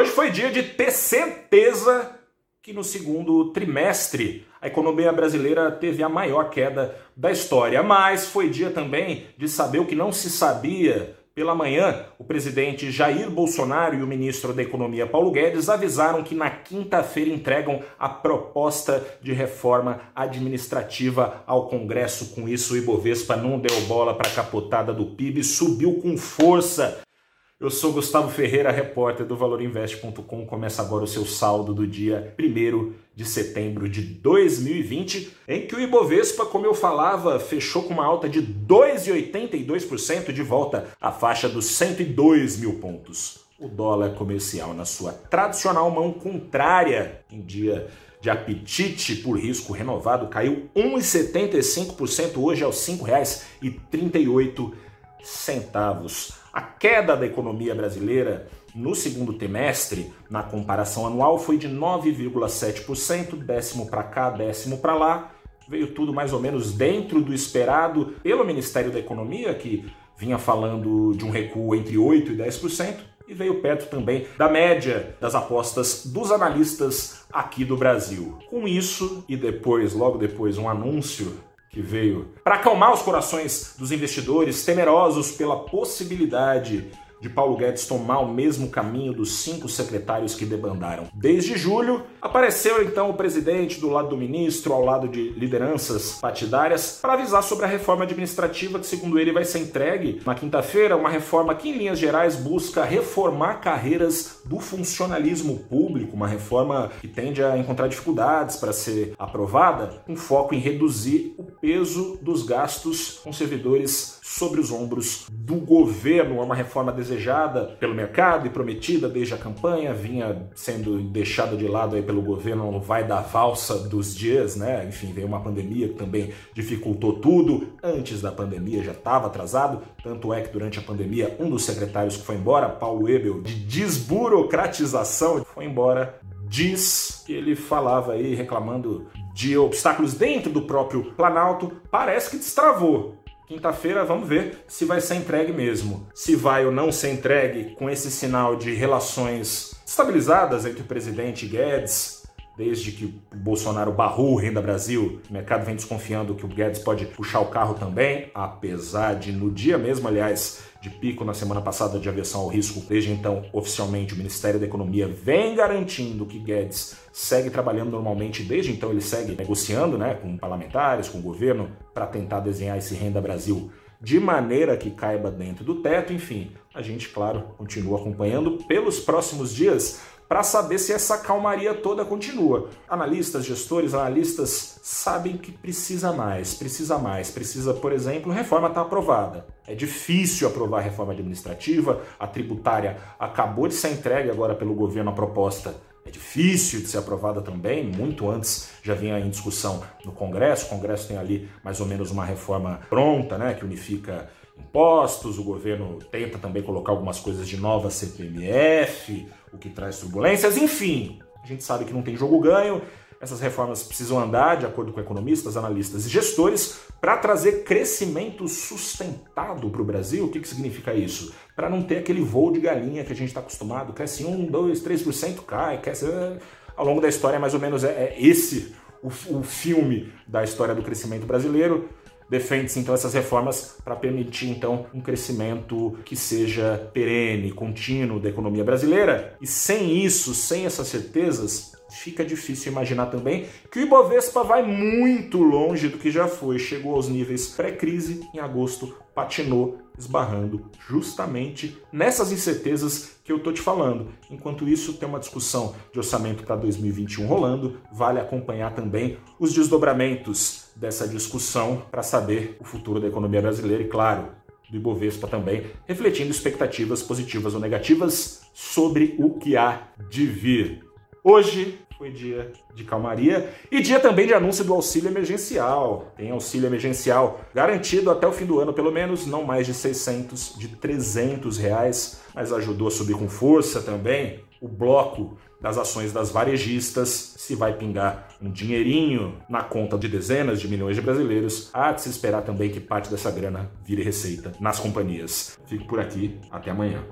Hoje foi dia de ter certeza que no segundo trimestre a economia brasileira teve a maior queda da história, mas foi dia também de saber o que não se sabia. Pela manhã, o presidente Jair Bolsonaro e o ministro da Economia Paulo Guedes avisaram que na quinta-feira entregam a proposta de reforma administrativa ao Congresso. Com isso, o Ibovespa não deu bola para a capotada do PIB, subiu com força eu sou Gustavo Ferreira, repórter do ValorInvest.com. Começa agora o seu saldo do dia 1 de setembro de 2020, em que o Ibovespa, como eu falava, fechou com uma alta de 2,82% de volta à faixa dos 102 mil pontos. O dólar comercial na sua tradicional mão contrária em dia de apetite por risco renovado caiu 1,75% hoje aos R$ 5,38 centavos. A queda da economia brasileira no segundo trimestre, na comparação anual, foi de 9,7%, décimo para cá, décimo para lá. Veio tudo mais ou menos dentro do esperado pelo Ministério da Economia, que vinha falando de um recuo entre 8% e 10%, e veio perto também da média das apostas dos analistas aqui do Brasil. Com isso, e depois, logo depois, um anúncio que veio. Para acalmar os corações dos investidores temerosos pela possibilidade de Paulo Guedes tomar o mesmo caminho dos cinco secretários que debandaram. Desde julho, apareceu então o presidente do lado do ministro, ao lado de lideranças partidárias, para avisar sobre a reforma administrativa que, segundo ele, vai ser entregue na quinta-feira. Uma reforma que, em linhas gerais, busca reformar carreiras do funcionalismo público, uma reforma que tende a encontrar dificuldades para ser aprovada, com foco em reduzir o peso dos gastos com servidores sobre os ombros do governo. É uma reforma desejada pelo mercado e prometida desde a campanha, vinha sendo deixada de lado aí pelo governo, não vai dar valsa dos dias, né? Enfim, veio uma pandemia que também dificultou tudo. Antes da pandemia já estava atrasado, tanto é que durante a pandemia um dos secretários que foi embora, Paulo Ebel, de desburocratização, foi embora diz que ele falava aí reclamando de obstáculos dentro do próprio Planalto, parece que destravou. Quinta-feira vamos ver se vai ser entregue mesmo. Se vai ou não ser entregue com esse sinal de relações estabilizadas entre o presidente Guedes, desde que Bolsonaro barrou o Renda Brasil, o mercado vem desconfiando que o Guedes pode puxar o carro também, apesar de no dia mesmo, aliás, de pico na semana passada de aversão ao risco. Desde então, oficialmente, o Ministério da Economia vem garantindo que Guedes segue trabalhando normalmente. Desde então, ele segue negociando né, com parlamentares, com o governo, para tentar desenhar esse Renda Brasil de maneira que caiba dentro do teto. Enfim, a gente, claro, continua acompanhando pelos próximos dias para saber se essa calmaria toda continua. Analistas, gestores, analistas sabem que precisa mais, precisa mais, precisa, por exemplo, reforma está aprovada. É difícil aprovar a reforma administrativa, a tributária acabou de ser entregue agora pelo governo a proposta. É difícil de ser aprovada também, muito antes já vinha em discussão no Congresso. O Congresso tem ali mais ou menos uma reforma pronta, né, que unifica impostos, o governo tenta também colocar algumas coisas de nova CPMF, o que traz turbulências, enfim. A gente sabe que não tem jogo ganho, essas reformas precisam andar, de acordo com economistas, analistas e gestores, para trazer crescimento sustentado para o Brasil. O que, que significa isso? Para não ter aquele voo de galinha que a gente está acostumado, cresce 1, 2, 3%, cai, cresce. Ao longo da história, mais ou menos, é, é esse o, o filme da história do crescimento brasileiro defende-se então essas reformas para permitir então um crescimento que seja perene, contínuo da economia brasileira. E sem isso, sem essas certezas, fica difícil imaginar também que o Ibovespa vai muito longe do que já foi, chegou aos níveis pré-crise em agosto, patinou, esbarrando justamente nessas incertezas que eu tô te falando. Enquanto isso, tem uma discussão de orçamento para 2021 rolando, vale acompanhar também os desdobramentos dessa discussão para saber o futuro da economia brasileira e, claro, do Ibovespa também, refletindo expectativas positivas ou negativas sobre o que há de vir. Hoje foi dia de calmaria e dia também de anúncio do auxílio emergencial. Tem auxílio emergencial garantido até o fim do ano, pelo menos, não mais de 600, de 300 reais, mas ajudou a subir com força também o bloco das ações das varejistas, se vai pingar um dinheirinho na conta de dezenas de milhões de brasileiros, há de se esperar também que parte dessa grana vire receita nas companhias. Fico por aqui, até amanhã.